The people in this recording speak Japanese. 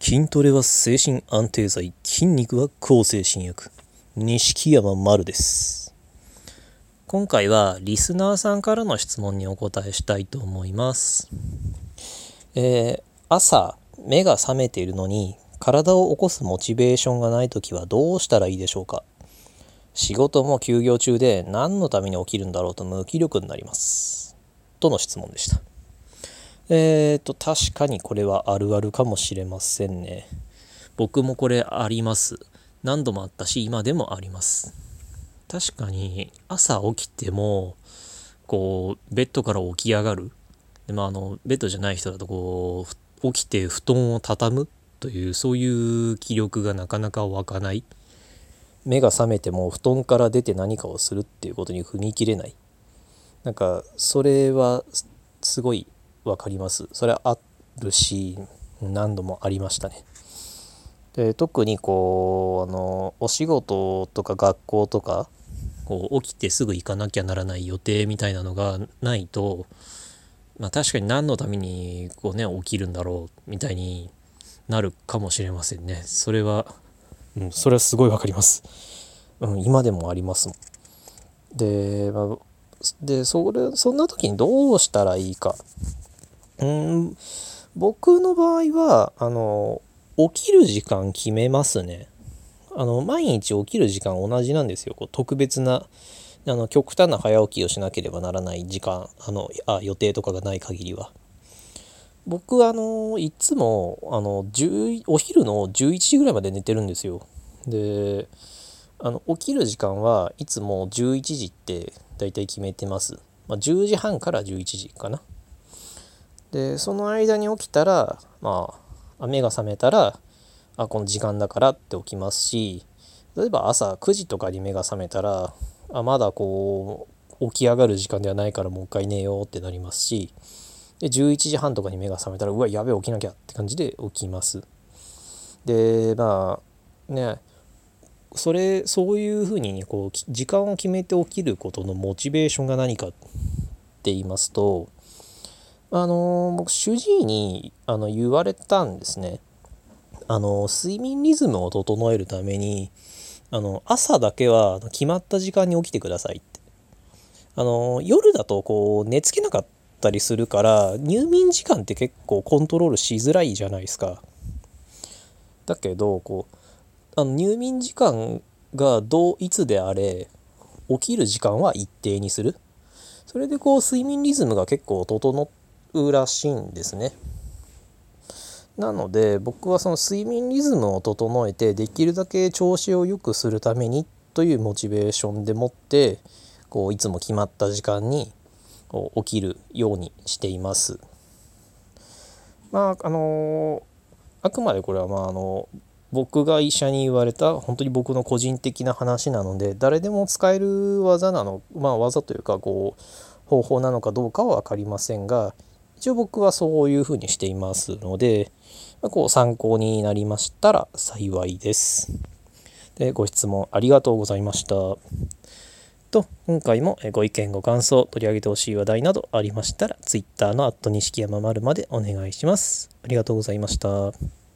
筋トレは精神安定剤筋肉は抗精神薬。錦山丸です。今回はリスナーさんからの質問にお答えしたいと思います。えー、朝目が覚めているのに体を起こすモチベーションがない時はどうしたらいいでしょうか。仕事も休業中で何のために起きるんだろうと無気力になります。との質問でした。えーと、確かにこれはあるあるかもしれませんね。僕もこれあります。何度もあったし、今でもあります。確かに朝起きても、こう、ベッドから起き上がる。でまあ、あの、ベッドじゃない人だとこう、起きて布団を畳むという、そういう気力がなかなか湧かない。目が覚めても布団から出て何かをするっていうことに踏み切れない。なんか、それはすごい分かります。それはあるし何度もありましたね。で特にこうあのお仕事とか学校とかこう起きてすぐ行かなきゃならない予定みたいなのがないとまあ確かに何のためにこうね起きるんだろうみたいになるかもしれませんね。それはうんそれはすごいわかります。うん今でもありますで、まあ、でそれそんな時にどうしたらいいかうん。僕の場合はあの起きる時間決めますね。あの毎日起きる時間同じなんですよ。こう特別なあの極端な早起きをしなければならない時間あのあ予定とかがない限りは。僕あのいつもあのお昼の11時ぐらいまで寝てるんですよ。であの起きる時間はいつも11時って大体決めてます、まあ、10時半から11時かな。でその間に起きたらまあ目が覚めたらあこの時間だからって起きますし例えば朝9時とかに目が覚めたらあまだこう起き上がる時間ではないからもう一回寝ようってなりますしで11時半とかに目が覚めたらうわやべえ起きなきゃって感じで起きます。でまあねそれそういうふうにこう時間を決めて起きることのモチベーションが何かって言いますとあの僕主治医にあの言われたんですね。あの睡眠リズムを整えるためにあの朝だけは決まった時間に起きてくださいって。あの夜だとこう寝つけなかったりするから入眠時間って結構コントロールしづらいじゃないですか。だけどこうあの入眠時間がどういつであれ起きる時間は一定にする。それでこう睡眠リズムが結構整っうらしいんですね。なので僕はその睡眠リズムを整えてできるだけ調子を良くするためにというモチベーションでもってこういつも決まった時間に起きるようにしています。まああのあくまでこれはまああの僕が医者に言われた本当に僕の個人的な話なので誰でも使える技なのまあ技というかこう方法なのかどうかは分かりませんが一応僕はそういうふうにしていますので、まこう参考になりましたら幸いです。でご質問ありがとうございました。と今回もご意見ご感想取り上げてほしい話題などありましたら Twitter の錦山丸までお願いします。ありがとうございました。